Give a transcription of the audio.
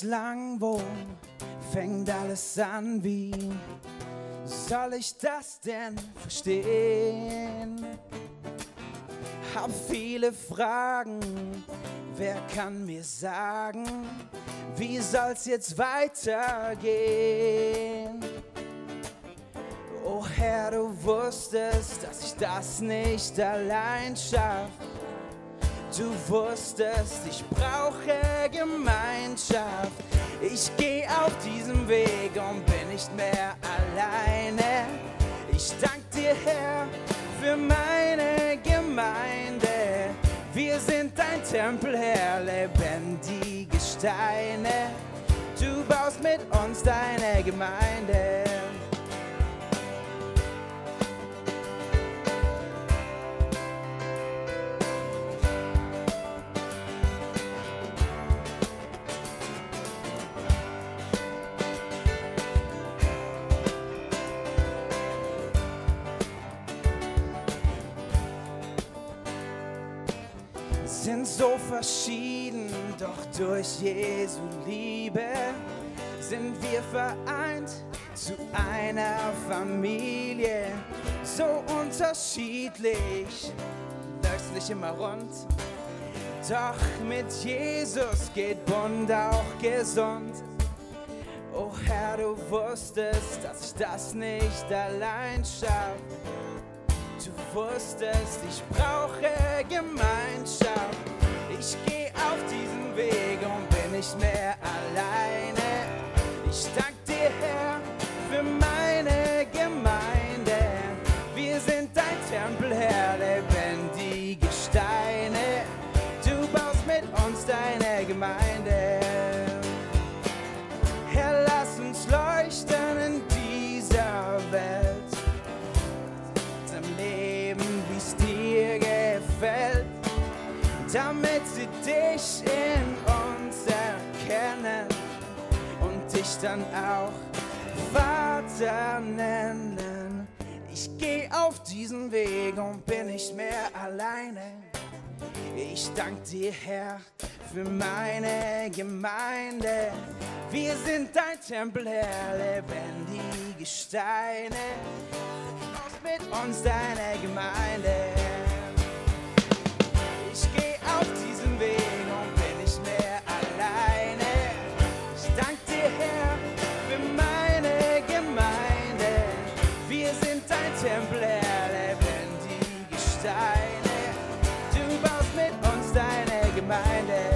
bislang, wo fängt alles an? Wie soll ich das denn verstehen? Hab viele Fragen, wer kann mir sagen, wie soll's jetzt weitergehen? Oh Herr, du wusstest, dass ich das nicht allein schaff. Du wusstest, ich brauche Gemeinschaft. Ich geh auf diesem Weg und bin nicht mehr alleine. Ich dank dir, Herr, für meine Gemeinde. Wir sind dein Tempel, Herr, lebendige Steine. Du baust mit uns deine Gemeinde. Sind so verschieden, doch durch Jesu Liebe sind wir vereint zu einer Familie. So unterschiedlich, läuft's nicht immer rund. Doch mit Jesus geht Bund auch gesund. Oh Herr, du wusstest, dass ich das nicht allein schaff. Wusstest, ich brauche Gemeinschaft. Ich geh auf diesen Weg und bin nicht mehr damit sie dich in uns erkennen und dich dann auch Vater nennen. Ich geh auf diesen Weg und bin nicht mehr alleine. Ich dank dir, Herr, für meine Gemeinde. Wir sind dein Tempel, Herr, lebendige Steine. Baust mit uns deine Gemeinde. deine Gemeinde.